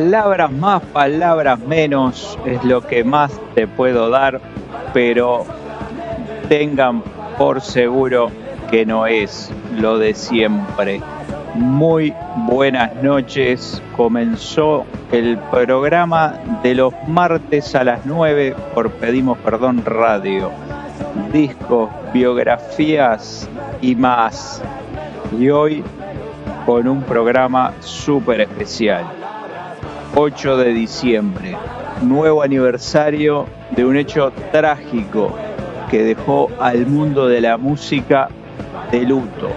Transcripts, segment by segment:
Palabras más, palabras menos es lo que más te puedo dar, pero tengan por seguro que no es lo de siempre. Muy buenas noches. Comenzó el programa de los martes a las 9 por Pedimos Perdón Radio. Discos, biografías y más. Y hoy con un programa súper especial. 8 de diciembre, nuevo aniversario de un hecho trágico que dejó al mundo de la música de luto.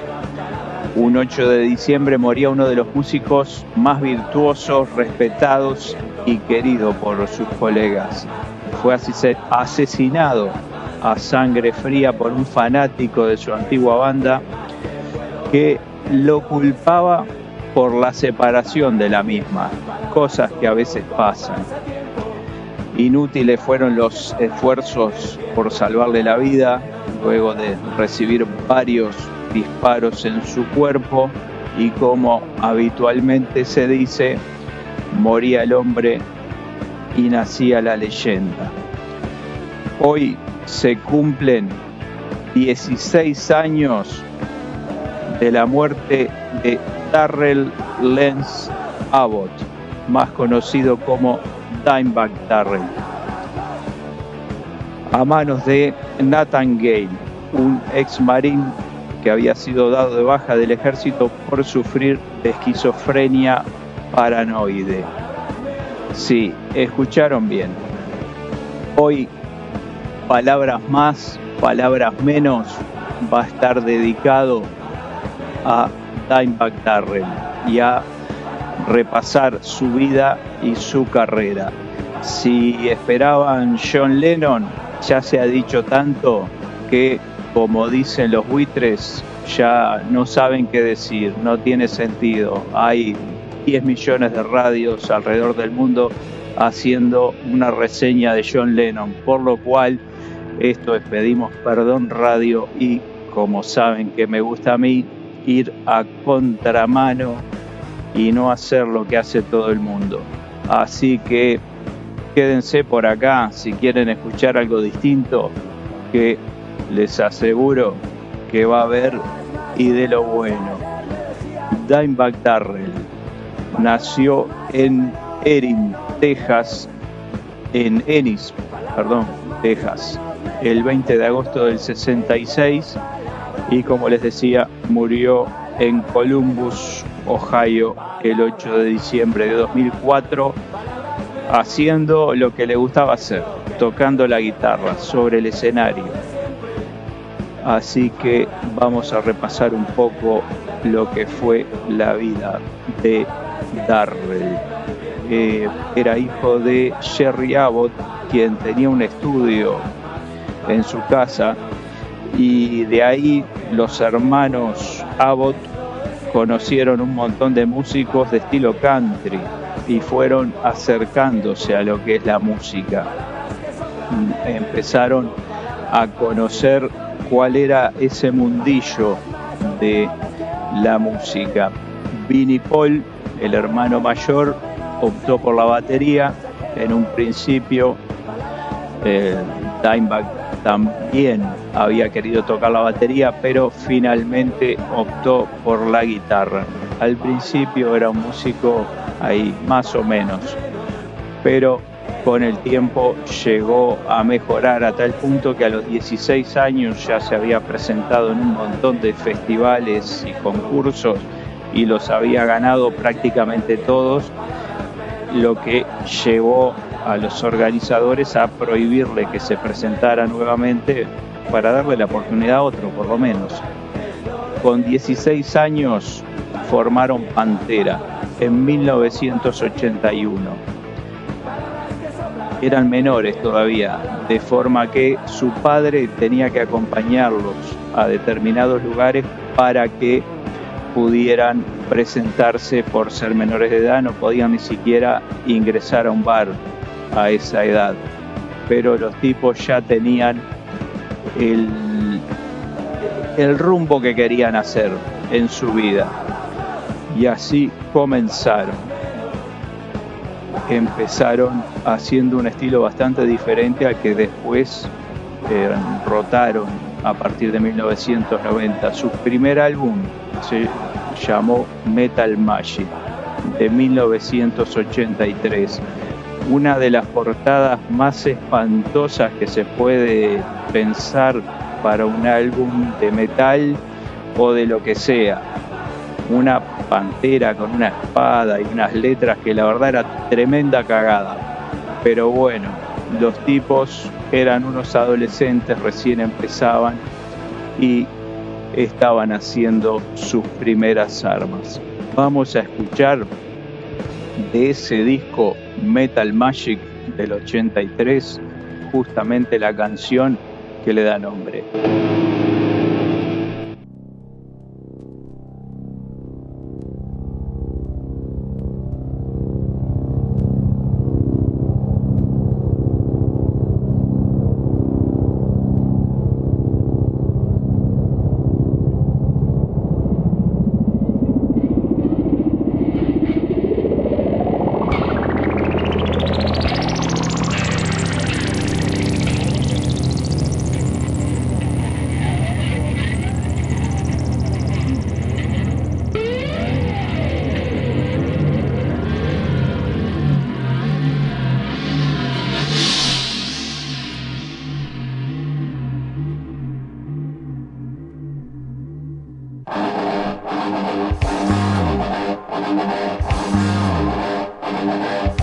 Un 8 de diciembre moría uno de los músicos más virtuosos, respetados y querido por sus colegas. Fue asesinado a sangre fría por un fanático de su antigua banda que lo culpaba por la separación de la misma, cosas que a veces pasan. Inútiles fueron los esfuerzos por salvarle la vida, luego de recibir varios disparos en su cuerpo y como habitualmente se dice, moría el hombre y nacía la leyenda. Hoy se cumplen 16 años de la muerte de Darrell Lens Abbott, más conocido como Dimebag Darrell, a manos de Nathan Gale, un ex marín que había sido dado de baja del ejército por sufrir de esquizofrenia paranoide. Sí, escucharon bien. Hoy, palabras más, palabras menos, va a estar dedicado a Dimebag Darrell y a repasar su vida y su carrera. Si esperaban John Lennon, ya se ha dicho tanto que, como dicen los buitres, ya no saben qué decir, no tiene sentido. Hay 10 millones de radios alrededor del mundo haciendo una reseña de John Lennon, por lo cual esto es Pedimos Perdón Radio y como saben que me gusta a mí, ir a contramano y no hacer lo que hace todo el mundo. Así que quédense por acá si quieren escuchar algo distinto, que les aseguro que va a haber y de lo bueno. Dimebag Darrell nació en Erin, Texas, en Ennis, perdón, Texas, el 20 de agosto del 66 y como les decía, murió en Columbus, Ohio, el 8 de diciembre de 2004, haciendo lo que le gustaba hacer, tocando la guitarra sobre el escenario. Así que vamos a repasar un poco lo que fue la vida de Darrell. Eh, era hijo de Jerry Abbott, quien tenía un estudio en su casa y de ahí los hermanos Abbott conocieron un montón de músicos de estilo country y fueron acercándose a lo que es la música. Empezaron a conocer cuál era ese mundillo de la música. Vinnie Paul, el hermano mayor, optó por la batería. En un principio, eh, también había querido tocar la batería, pero finalmente optó por la guitarra. Al principio era un músico ahí, más o menos, pero con el tiempo llegó a mejorar a tal punto que a los 16 años ya se había presentado en un montón de festivales y concursos y los había ganado prácticamente todos, lo que llevó a los organizadores a prohibirle que se presentara nuevamente para darle la oportunidad a otro, por lo menos. Con 16 años formaron Pantera, en 1981. Eran menores todavía, de forma que su padre tenía que acompañarlos a determinados lugares para que pudieran presentarse por ser menores de edad, no podían ni siquiera ingresar a un bar a esa edad. Pero los tipos ya tenían el, el rumbo que querían hacer en su vida. Y así comenzaron. Empezaron haciendo un estilo bastante diferente al que después eh, rotaron a partir de 1990. Su primer álbum se llamó Metal Magic de 1983. Una de las portadas más espantosas que se puede pensar para un álbum de metal o de lo que sea. Una pantera con una espada y unas letras que la verdad era tremenda cagada. Pero bueno, los tipos eran unos adolescentes, recién empezaban y estaban haciendo sus primeras armas. Vamos a escuchar de ese disco Metal Magic del 83 justamente la canción que le da nombre. Yeah.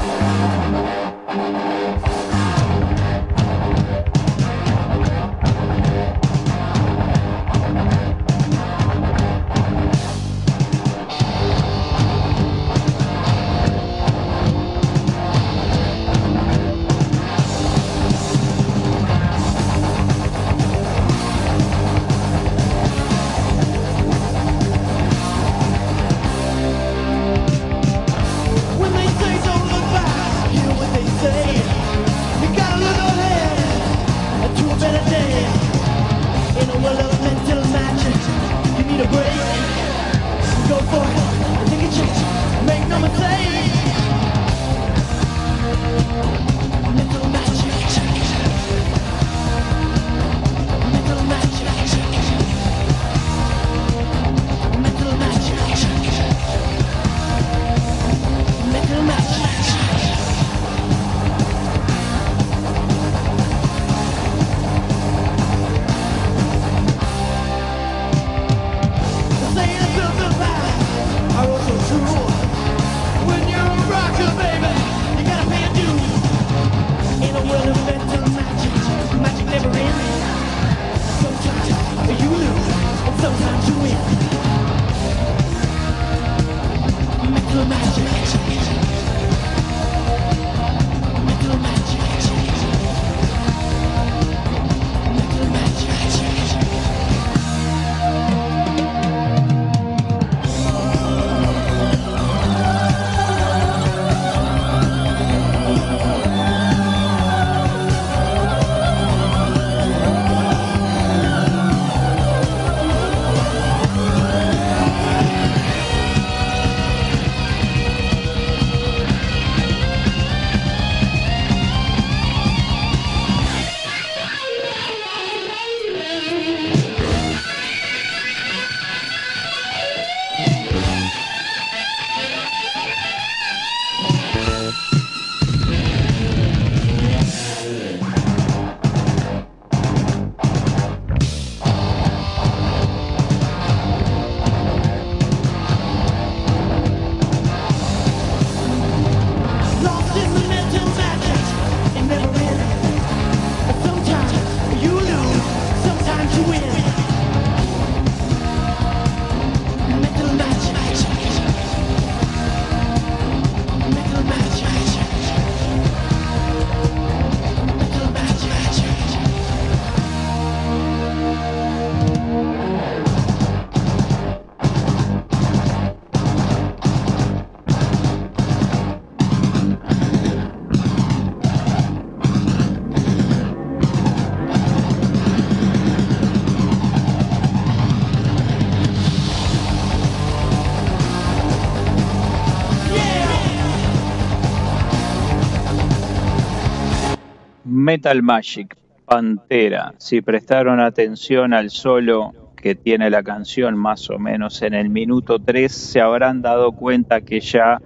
Metal Magic, Pantera. Si prestaron atención al solo que tiene la canción más o menos en el minuto 3, se habrán dado cuenta que ya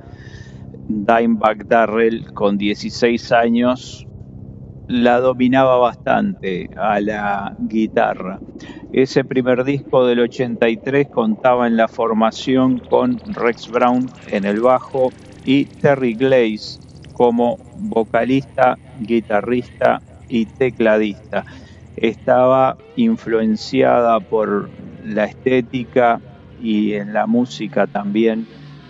Dimebag Darrell con 16 años la dominaba bastante a la guitarra. Ese primer disco del 83 contaba en la formación con Rex Brown en el bajo y Terry Glaze como vocalista, guitarrista y tecladista. Estaba influenciada por la estética y en la música también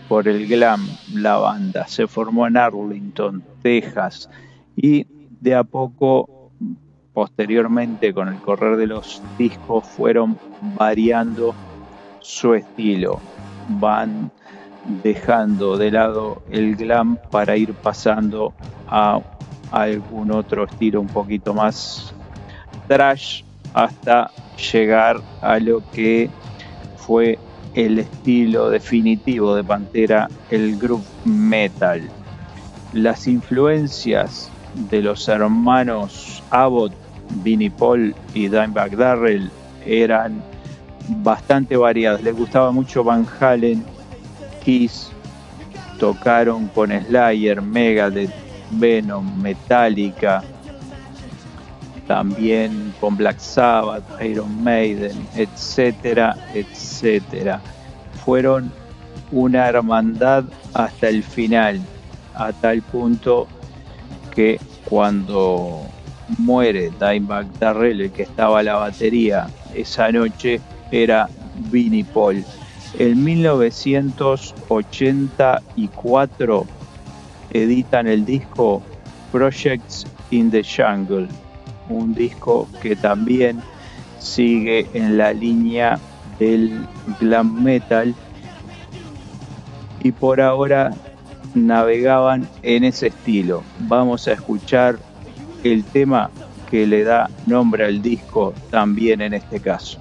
por el glam, la banda. Se formó en Arlington, Texas y de a poco, posteriormente con el correr de los discos, fueron variando su estilo. Van dejando de lado el glam para ir pasando a algún otro estilo un poquito más trash hasta llegar a lo que fue el estilo definitivo de Pantera, el groove metal. Las influencias de los hermanos Abbott, Vinnie Paul y Dimebag Darrell eran bastante variadas. Les gustaba mucho Van Halen, Tocaron con Slayer, Megadeth, Venom, Metallica, también con Black Sabbath, Iron Maiden, etcétera, etcétera. Fueron una hermandad hasta el final, a tal punto que cuando muere Dimebag Darrell, el que estaba a la batería esa noche, era Vinnie Paul. En 1984 editan el disco Projects in the Jungle, un disco que también sigue en la línea del glam metal y por ahora navegaban en ese estilo. Vamos a escuchar el tema que le da nombre al disco también en este caso.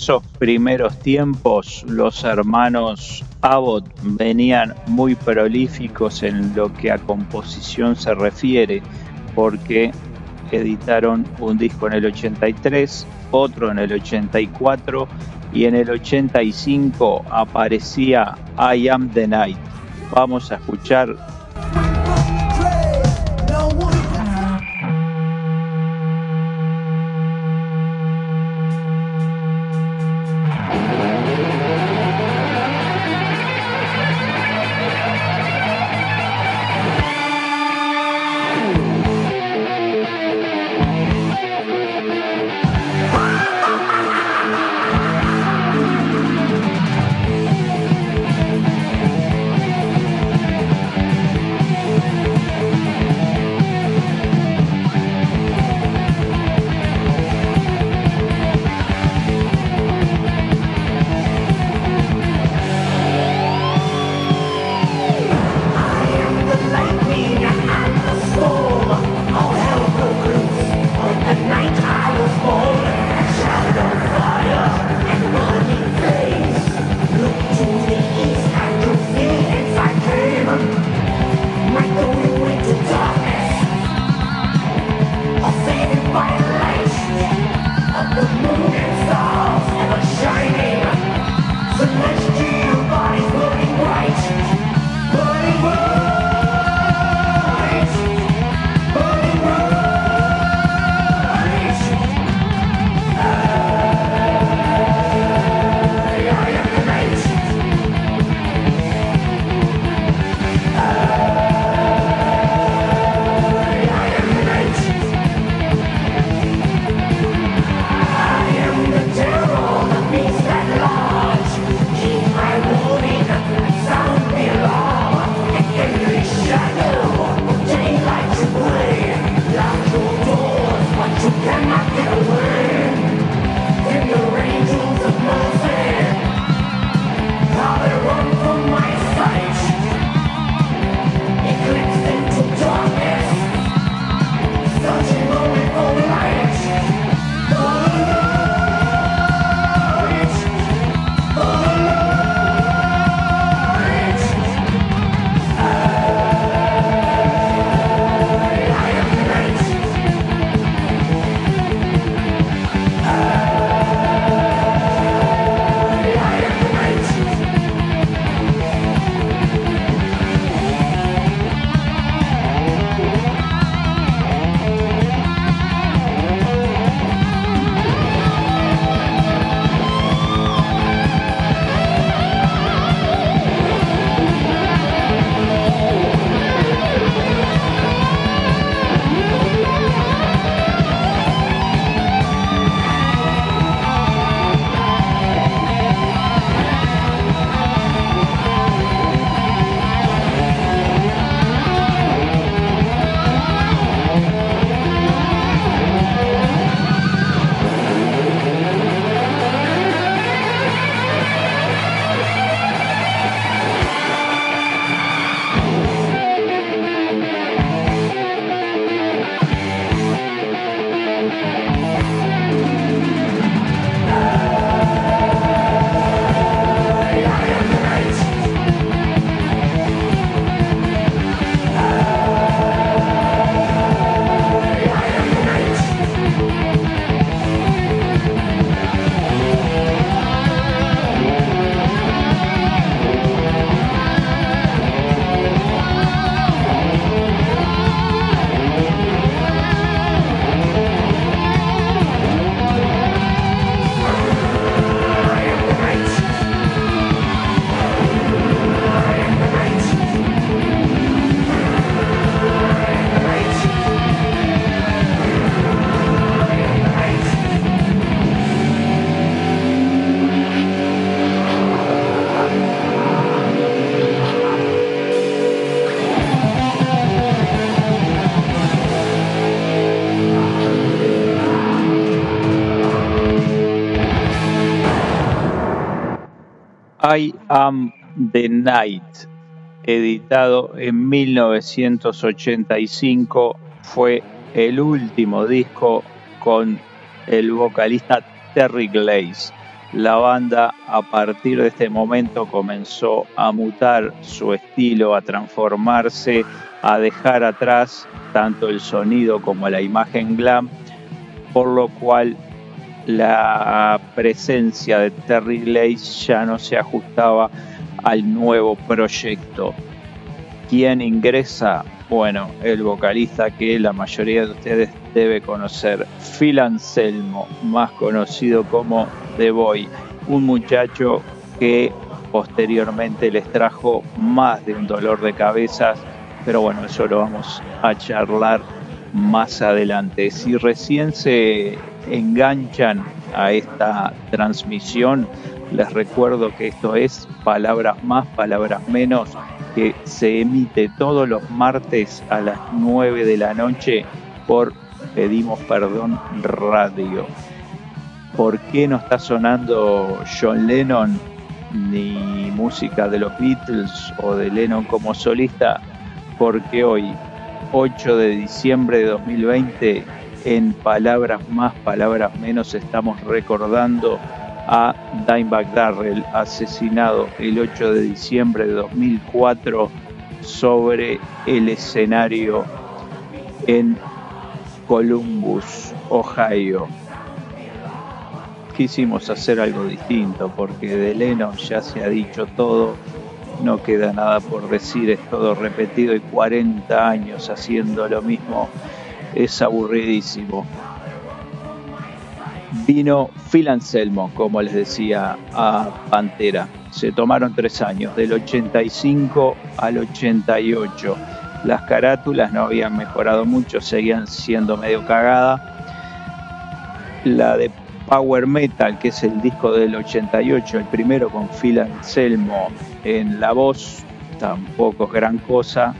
Esos primeros tiempos los hermanos Abbott venían muy prolíficos en lo que a composición se refiere, porque editaron un disco en el 83, otro en el 84 y en el 85 aparecía I Am the Night. Vamos a escuchar I Am the Night, editado en 1985, fue el último disco con el vocalista Terry Glaze. la banda a partir de este momento comenzó a mutar su estilo, a transformarse, a dejar atrás tanto el sonido como la imagen glam, por lo cual la presencia de Terry Glaze ya no se ajustaba al nuevo proyecto. ¿Quién ingresa? Bueno, el vocalista que la mayoría de ustedes debe conocer, Phil Anselmo, más conocido como The Boy, un muchacho que posteriormente les trajo más de un dolor de cabezas, pero bueno, eso lo vamos a charlar más adelante. Si recién se enganchan a esta transmisión, les recuerdo que esto es Palabras Más, Palabras Menos, que se emite todos los martes a las 9 de la noche por Pedimos Perdón Radio. ¿Por qué no está sonando John Lennon ni música de los Beatles o de Lennon como solista? Porque hoy, 8 de diciembre de 2020, en palabras más, palabras menos, estamos recordando a Dimebag Darrell, asesinado el 8 de diciembre de 2004 sobre el escenario en Columbus, Ohio. Quisimos hacer algo distinto porque de Lennon ya se ha dicho todo, no queda nada por decir, es todo repetido y 40 años haciendo lo mismo es aburridísimo. Vino Phil Anselmo, como les decía, a Pantera. Se tomaron tres años, del 85 al 88. Las carátulas no habían mejorado mucho, seguían siendo medio cagada. La de Power Metal, que es el disco del 88, el primero con Phil Anselmo en la voz, tampoco es gran cosa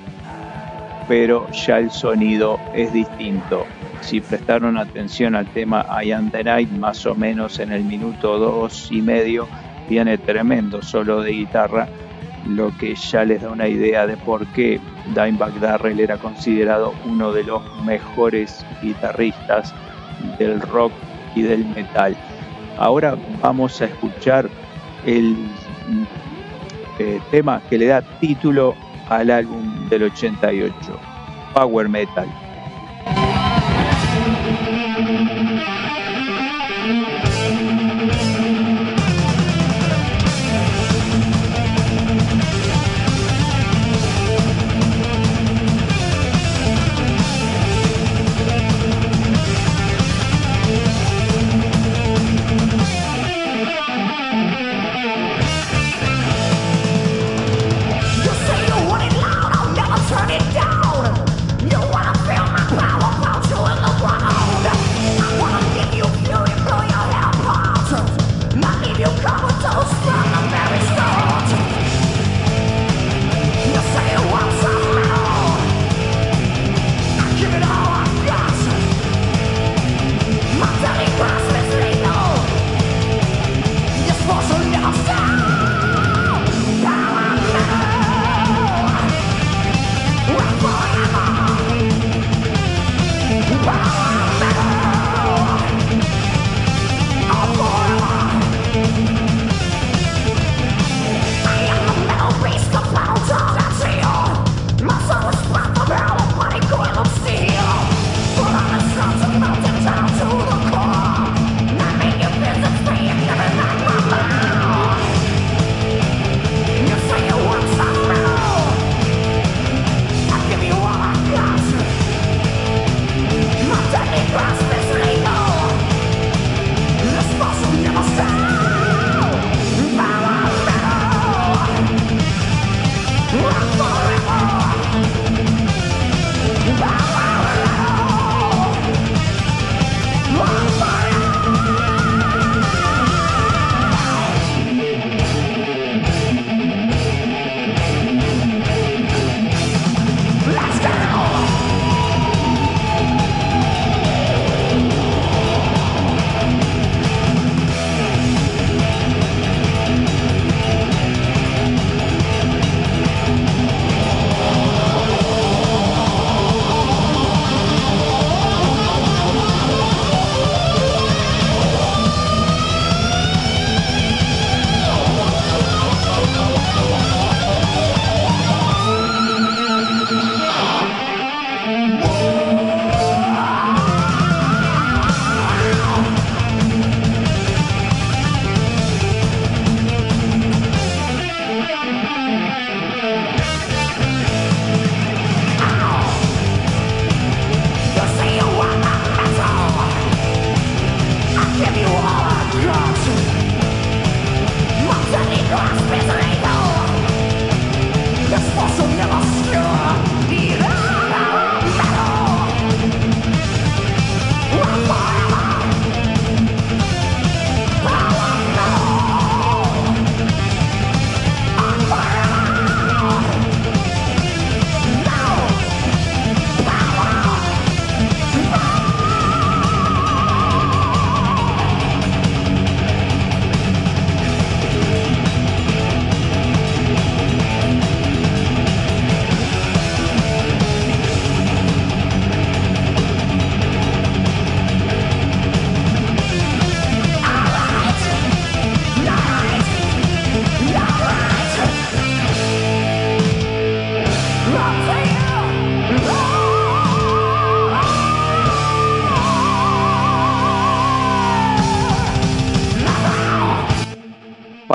pero ya el sonido es distinto. Si prestaron atención al tema I Am the Night, más o menos en el minuto dos y medio, viene tremendo solo de guitarra, lo que ya les da una idea de por qué Dimebag Darrell era considerado uno de los mejores guitarristas del rock y del metal. Ahora vamos a escuchar el eh, tema que le da título al álbum del 88, Power Metal.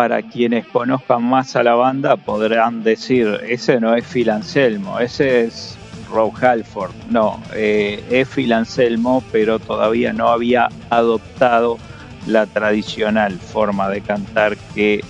Para quienes conozcan más a la banda podrán decir, ese no es Phil Anselmo, ese es Rob Halford. No, eh, es Phil Anselmo, pero todavía no había adoptado la tradicional forma de cantar que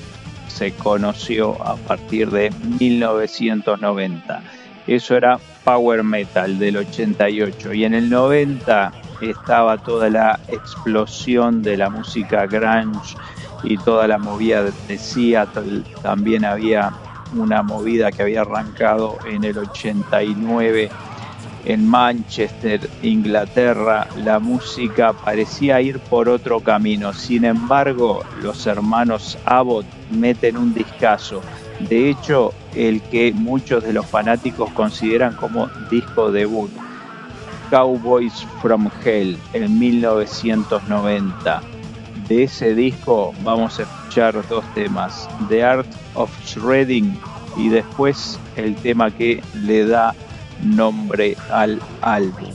se conoció a partir de 1990. Eso era Power Metal del 88 y en el 90 estaba toda la explosión de la música grunge y toda la movida de Seattle. También había una movida que había arrancado en el 89 en Manchester, Inglaterra. La música parecía ir por otro camino. Sin embargo, los hermanos Abbott meten un discazo. De hecho, el que muchos de los fanáticos consideran como disco debut. Cowboys from Hell en 1990 de ese disco vamos a escuchar dos temas, The Art of Shredding y después el tema que le da nombre al álbum.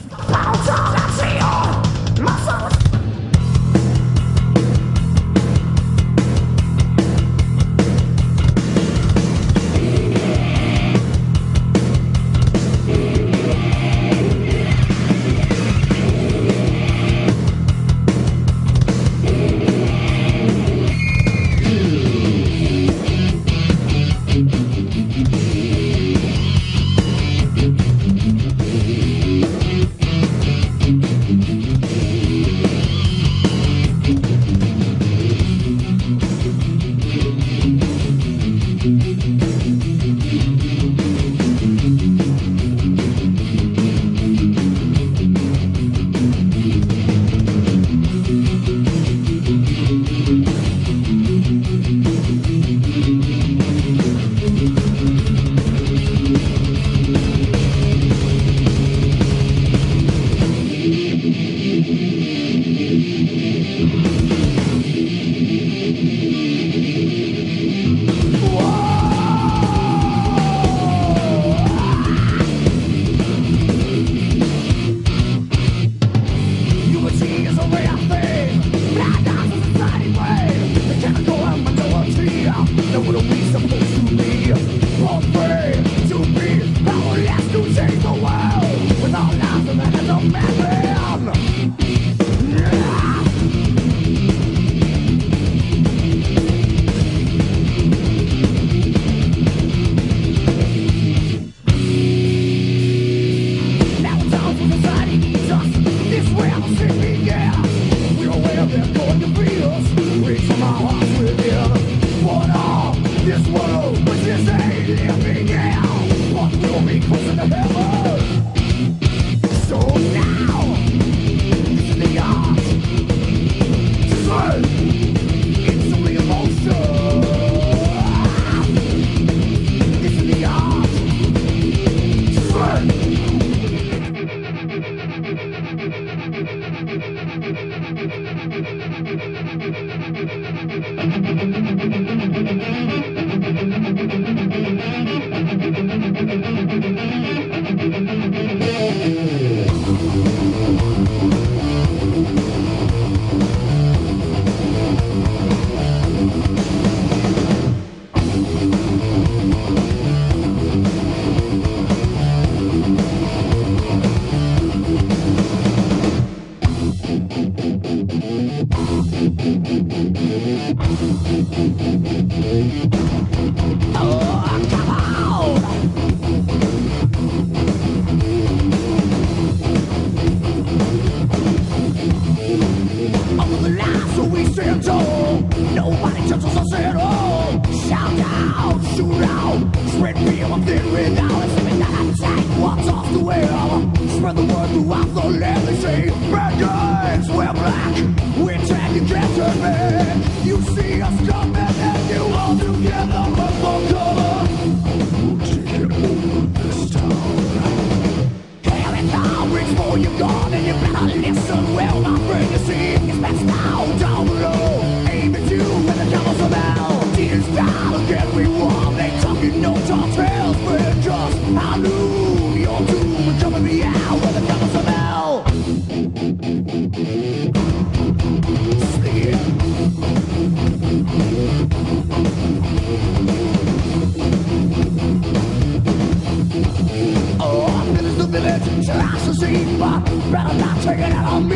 But better not take it out on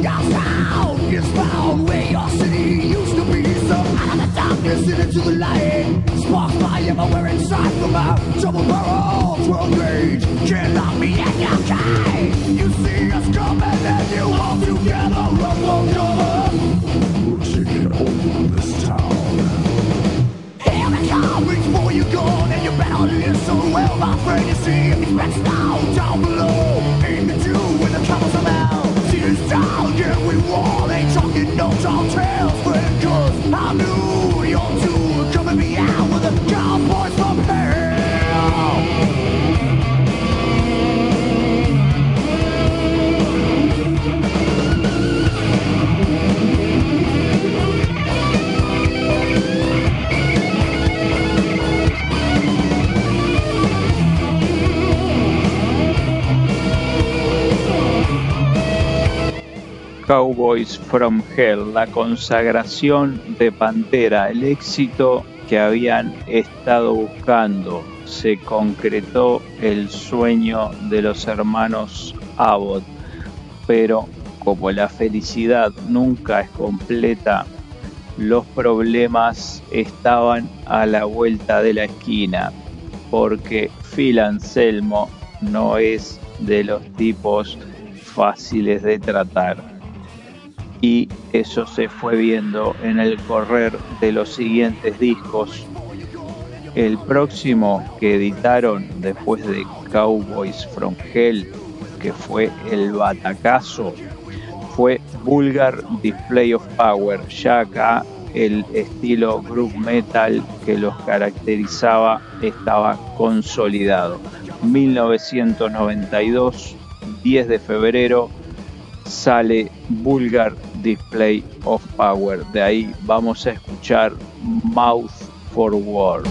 your sound is Where your city used to be. So out of the darkness into the light everywhere inside From double barrel 12 gauge Can't lock me in your cage You see us coming and you together cover We're taking over this town down for you, gone and you better listen Well, my friend, you see, it's best down Down below, in the dew with the troubles of hell. Tears down, yeah, we wall Ain't talking no tall tales Friend, cause I knew you're too. Come and out with the cowboys from hell. Cowboys from Hell, la consagración de Pantera, el éxito que habían estado buscando. Se concretó el sueño de los hermanos Abbott, pero como la felicidad nunca es completa, los problemas estaban a la vuelta de la esquina, porque Phil Anselmo no es de los tipos fáciles de tratar y eso se fue viendo en el correr de los siguientes discos. El próximo que editaron después de Cowboys from Hell, que fue el batacazo, fue Vulgar Display of Power. Ya acá el estilo group metal que los caracterizaba estaba consolidado. 1992, 10 de febrero, sale Vulgar Display of Power. De ahí vamos a escuchar Mouth for War.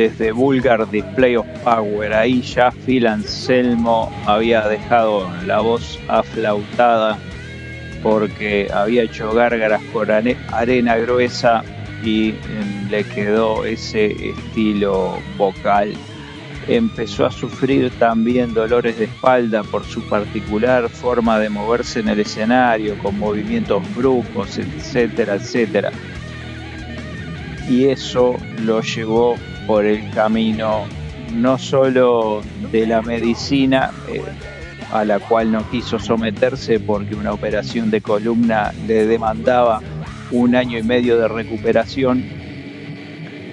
Desde Vulgar Display of Power. Ahí ya Phil Anselmo había dejado la voz aflautada porque había hecho gárgaras are- arena gruesa y em, le quedó ese estilo vocal. Empezó a sufrir también dolores de espalda por su particular forma de moverse en el escenario, con movimientos bruscos, etcétera, etcétera y eso lo llevó por el camino no solo de la medicina, eh, a la cual no quiso someterse porque una operación de columna le demandaba un año y medio de recuperación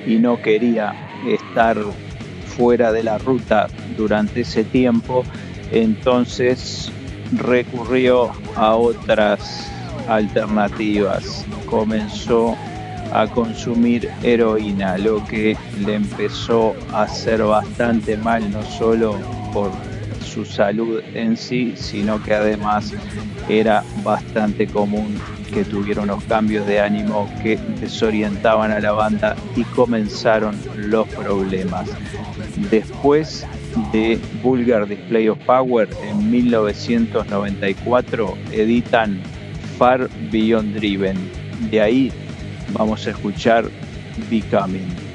y no quería estar fuera de la ruta durante ese tiempo, entonces recurrió a otras alternativas. Comenzó a consumir heroína, lo que le empezó a hacer bastante mal, no solo por su salud en sí, sino que además era bastante común que tuviera unos cambios de ánimo que desorientaban a la banda y comenzaron los problemas. Después de Vulgar Display of Power en 1994 editan Far Beyond Driven. De ahí vamos a escuchar Becoming.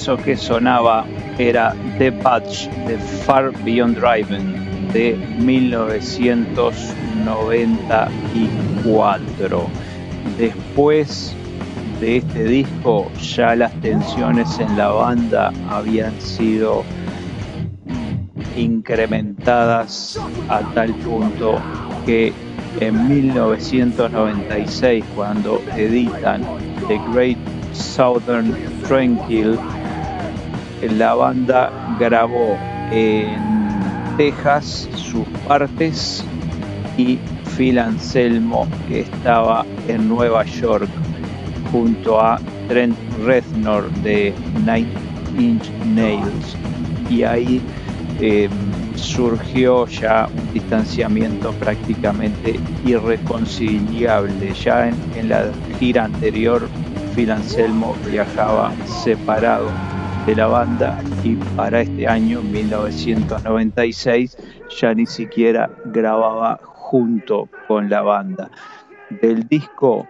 Eso que sonaba era The Batch de Far Beyond Driven de 1994. Después de este disco ya las tensiones en la banda habían sido incrementadas a tal punto que en 1996 cuando editan The Great Southern Tranquil la banda grabó en Texas sus partes y Phil Anselmo que estaba en Nueva York junto a Trent Reznor de Nine Inch Nails y ahí em, surgió ya un distanciamiento prácticamente irreconciliable. Ya en, en la gira anterior Phil Anselmo viajaba separado de la banda y para este año 1996 ya ni siquiera grababa junto con la banda. Del disco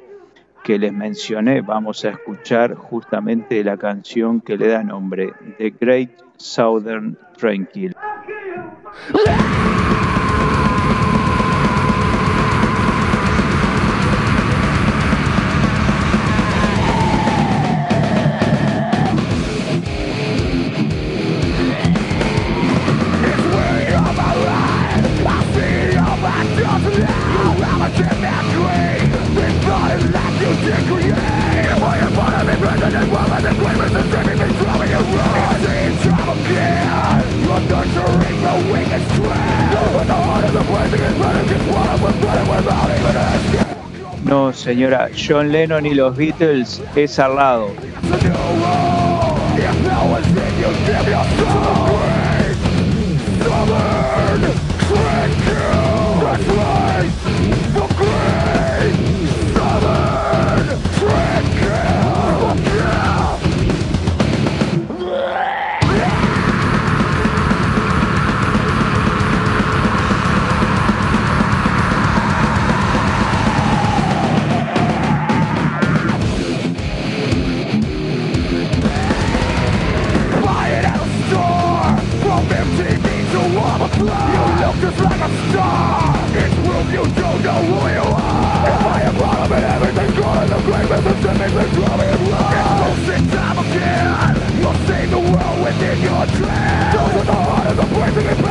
que les mencioné vamos a escuchar justamente la canción que le da nombre, The Great Southern Tranquil. No, señora, John Lennon y los Beatles es al lado.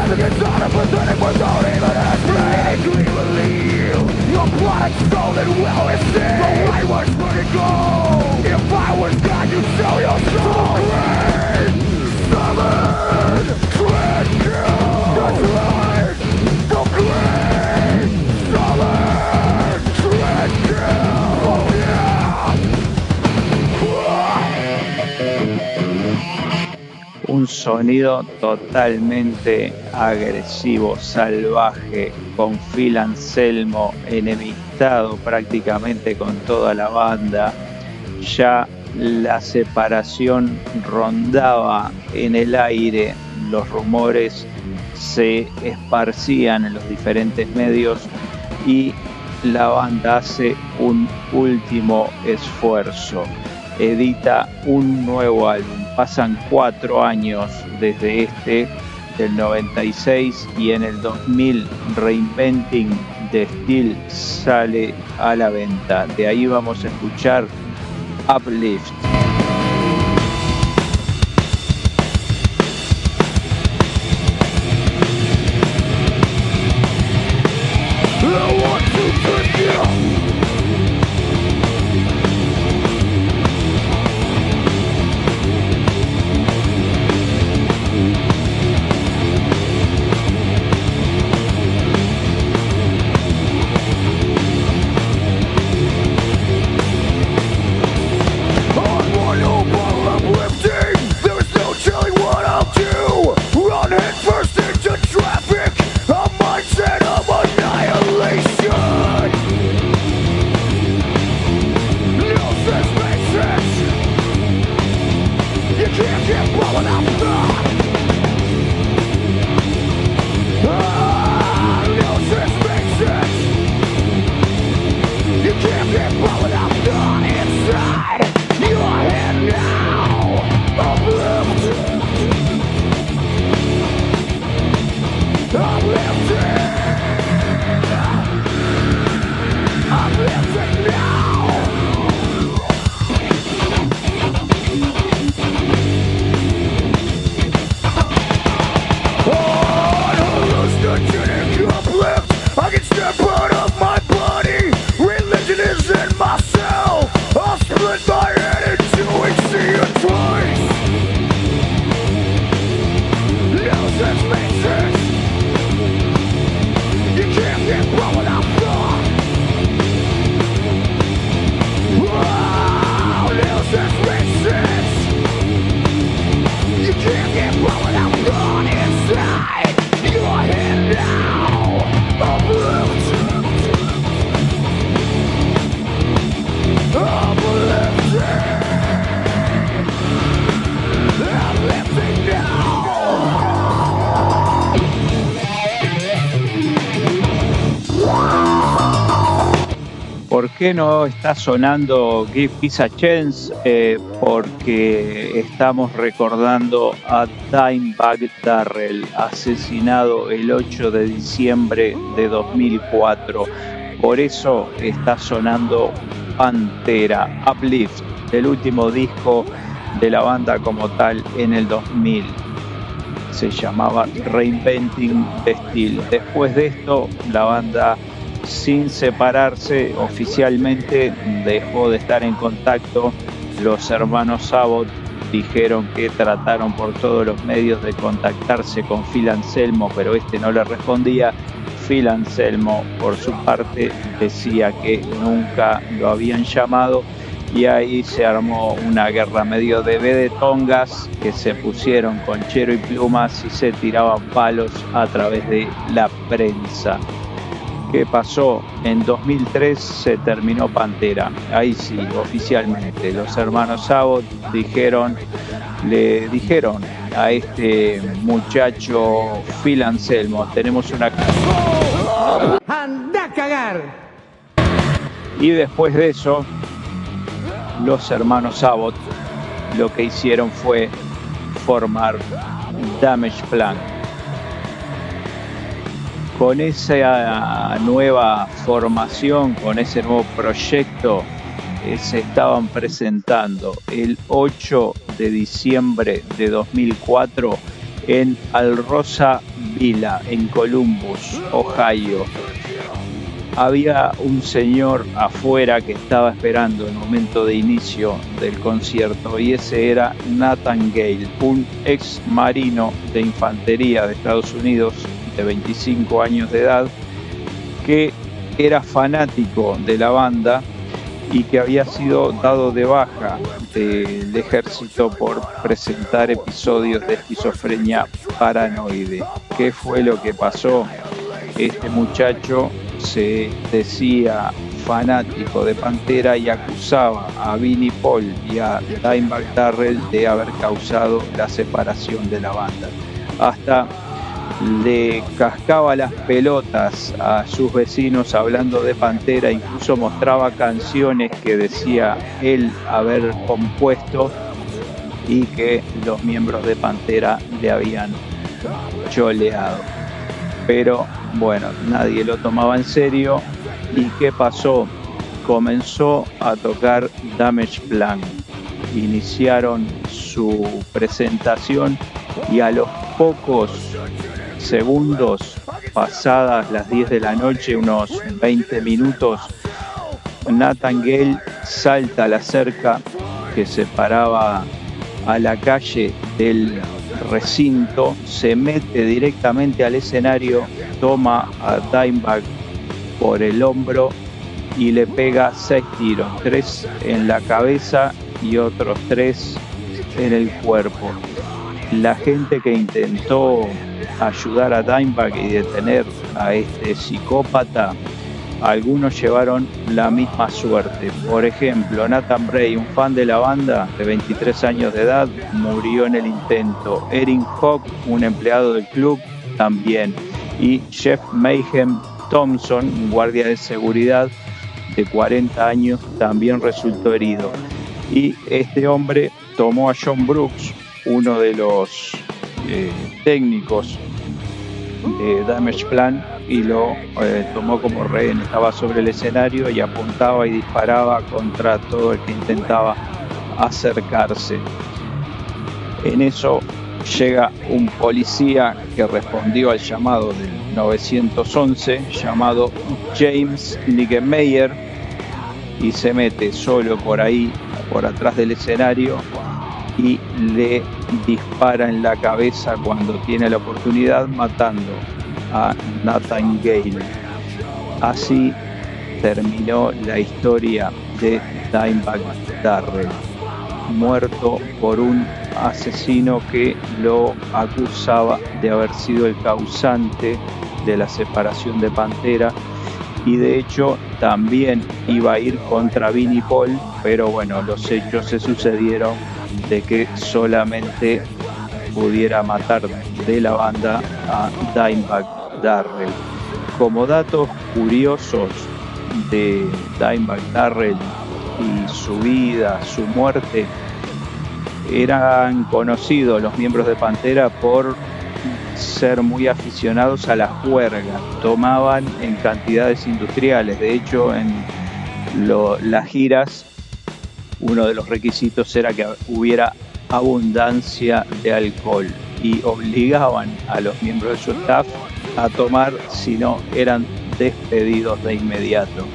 Nothing is not a pathetic without even explaining Clearly Your blood stolen well it sick The light was burning gold If I was God you'd sell your soul. Great Summon Tread you That's right sonido totalmente agresivo, salvaje, con Phil Anselmo enemistado prácticamente con toda la banda. Ya la separación rondaba en el aire, los rumores se esparcían en los diferentes medios y la banda hace un último esfuerzo, edita un nuevo álbum. Pasan cuatro años desde este, del 96, y en el 2000 Reinventing the Steel sale a la venta. De ahí vamos a escuchar Uplift. ¿Por qué no está sonando Give Peace a Chance? Eh, porque estamos recordando a Dimebag Darrell, asesinado el 8 de diciembre de 2004. Por eso está sonando Pantera, Uplift, el último disco de la banda como tal en el 2000. Se llamaba Reinventing the Steel. Después de esto, la banda sin separarse oficialmente, dejó de estar en contacto. Los hermanos Sabot dijeron que trataron por todos los medios de contactarse con Phil Anselmo, pero este no le respondía. Phil Anselmo, por su parte, decía que nunca lo habían llamado y ahí se armó una guerra medio de B de tongas que se pusieron con chero y plumas y se tiraban palos a través de la prensa. ¿Qué pasó? En 2003 se terminó Pantera. Ahí sí, oficialmente. Los hermanos Sabot dijeron, le dijeron a este muchacho Phil Anselmo, tenemos una... ¡Anda a cagar! Y después de eso, los hermanos Sabot lo que hicieron fue formar Damage Plan con esa nueva formación, con ese nuevo proyecto, eh, se estaban presentando el 8 de diciembre de 2004 en Alrosa Villa, en Columbus, Ohio. Había un señor afuera que estaba esperando el momento de inicio del concierto y ese era Nathan Gale, un ex marino de infantería de Estados Unidos 25 años de edad, que era fanático de la banda y que había sido dado de baja del ejército por presentar episodios de esquizofrenia paranoide. ¿Qué fue lo que pasó? Este muchacho se decía fanático de Pantera y acusaba a Vinnie Paul y a Dimebag Darrell de haber causado la separación de la banda. Hasta le cascaba las pelotas a sus vecinos hablando de Pantera, incluso mostraba canciones que decía él haber compuesto y que los miembros de Pantera le habían choleado. Pero bueno, nadie lo tomaba en serio. ¿Y qué pasó? Comenzó a tocar Damage Plan. Iniciaron su presentación y a los pocos segundos, pasadas las 10 de la noche, unos 20 minutos, Nathan Gale salta a la cerca que separaba a la calle del recinto, se mete directamente al escenario, toma a Dimebag por el hombro y le pega seis tiros, tres en la cabeza y otros tres en el cuerpo. La gente que intentó ayudar a Dimebag y detener a este psicópata, algunos llevaron la misma suerte. Por ejemplo, Nathan Bray, un fan de la banda de 23 años de edad, murió en el intento. Erin Hawk, un empleado del club, también. Y Jeff Mayhem Thompson, un guardia de seguridad de 40 años, también resultó herido. Y este hombre tomó a John Brooks, uno de los eh, técnicos de Damage Plan y lo eh, tomó como rehén. Estaba sobre el escenario y apuntaba y disparaba contra todo el que intentaba acercarse. En eso llega un policía que respondió al llamado del 911 llamado James Niggemeyer y se mete solo por ahí, por atrás del escenario y le dispara en la cabeza cuando tiene la oportunidad, matando a Nathan Gale. Así terminó la historia de Dimebag Darrell, muerto por un asesino que lo acusaba de haber sido el causante de la separación de Pantera y de hecho también iba a ir contra Vinnie Paul, pero bueno, los hechos se sucedieron de que solamente pudiera matar de la banda a Dimebag Darrell. Como datos curiosos, de Dimebag Darrell y su vida, su muerte, eran conocidos los miembros de Pantera por ser muy aficionados a la juerga, tomaban en cantidades industriales, de hecho en las giras uno de los requisitos era que hubiera abundancia de alcohol y obligaban a los miembros de su staff a tomar, si no eran despedidos de inmediato.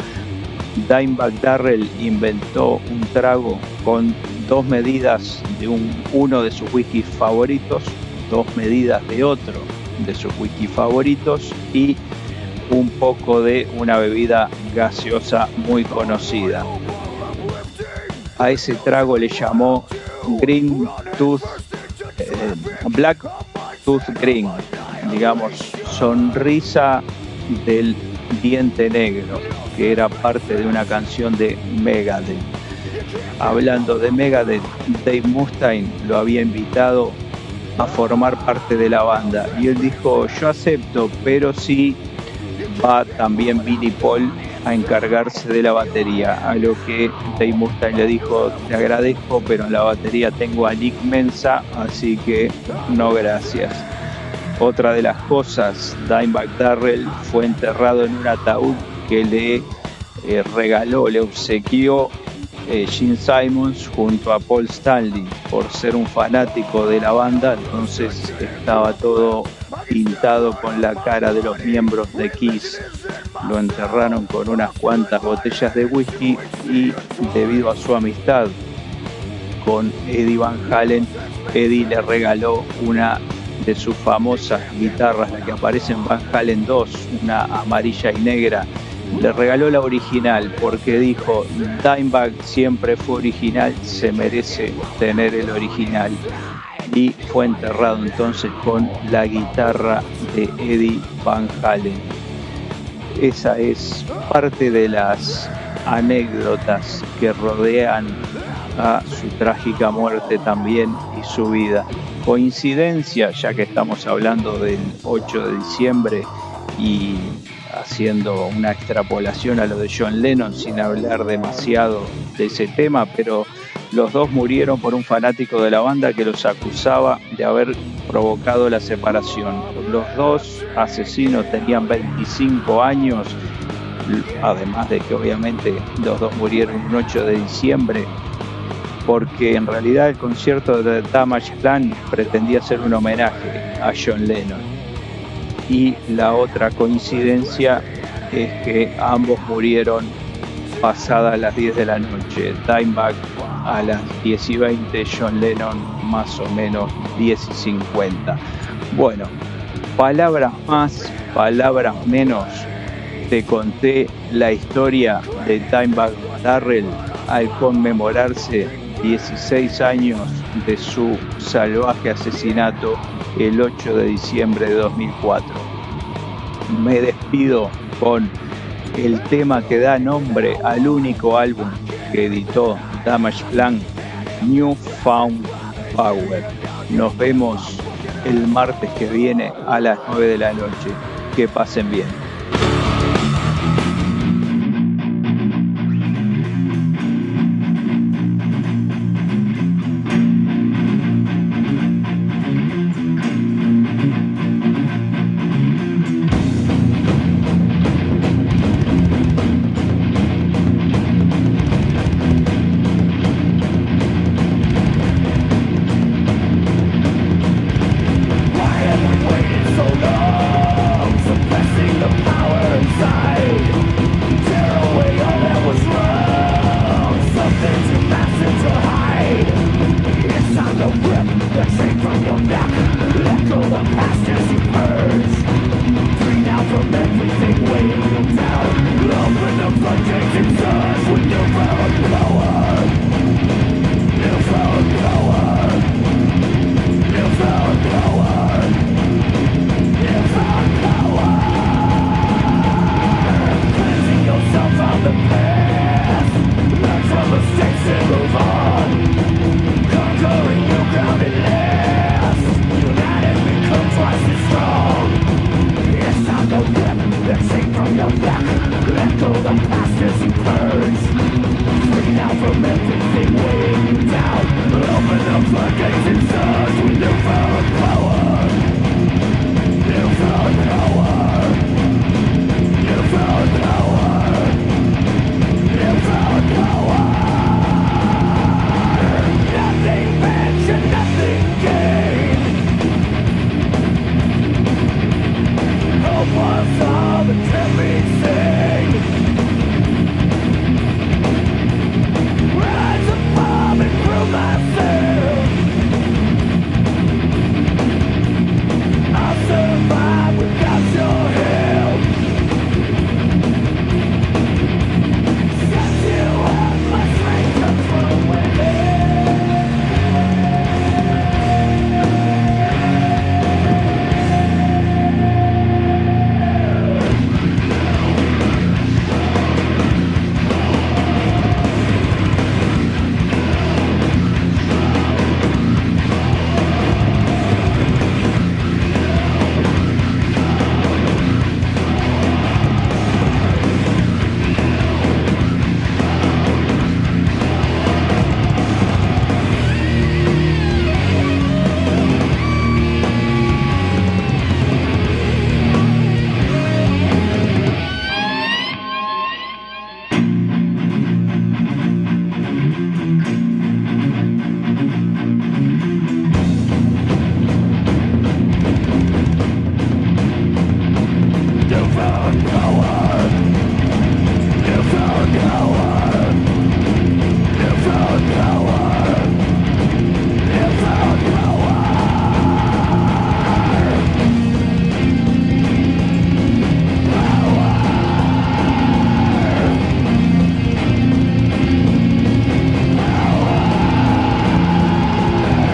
Dimebag Darrell inventó un trago con dos medidas de un, uno de sus whiskies favoritos, dos medidas de otro de sus whisky favoritos y un poco de una bebida gaseosa muy conocida. A ese trago le llamó Green Tooth, eh, Black Tooth Green, digamos, sonrisa del diente negro, que era parte de una canción de Megadeth. Hablando de Megadeth, Dave Mustaine lo había invitado a formar parte de la banda y él dijo, yo acepto, pero sí va también Billy Paul a encargarse de la batería, a lo que Dave Mustaine le dijo, te agradezco, pero en la batería tengo a Nick Mensa, así que no gracias. Otra de las cosas, Dimebag Darrell fue enterrado en un ataúd que le eh, regaló, le obsequió eh, Gene Simons junto a Paul Stanley por ser un fanático de la banda, entonces estaba todo pintado con la cara de los miembros de Kiss. Lo enterraron con unas cuantas botellas de whisky y debido a su amistad con Eddie Van Halen, Eddie le regaló una de sus famosas guitarras, la que aparece en Van Halen 2, una amarilla y negra. Le regaló la original porque dijo, Dimebag siempre fue original, se merece tener el original y fue enterrado entonces con la guitarra de Eddie Van Halen. Esa es parte de las anécdotas que rodean a su trágica muerte también y su vida. Coincidencia, ya que estamos hablando del 8 de diciembre y haciendo una extrapolación a lo de John Lennon sin hablar demasiado de ese tema, pero los dos murieron por un fanático de la banda que los acusaba de haber provocado la separación. Los dos asesinos tenían 25 años, además de que obviamente los dos murieron un 8 de diciembre, porque en realidad el concierto de Damage Plan pretendía ser un homenaje a John Lennon. Y la otra coincidencia es que ambos murieron pasadas las 10 de la noche. Dimebag a las 10 y 20, John Lennon más o menos 10 y 50. Bueno, palabras más, palabras menos, te conté la historia de Dimebag Darrell al conmemorarse 16 años de su salvaje asesinato el 8 de diciembre de 2004. Me despido con el tema que da nombre al único álbum que editó Damage Plan, New Found Power. Nos vemos el martes que viene a las 9 de la noche. Que pasen bien.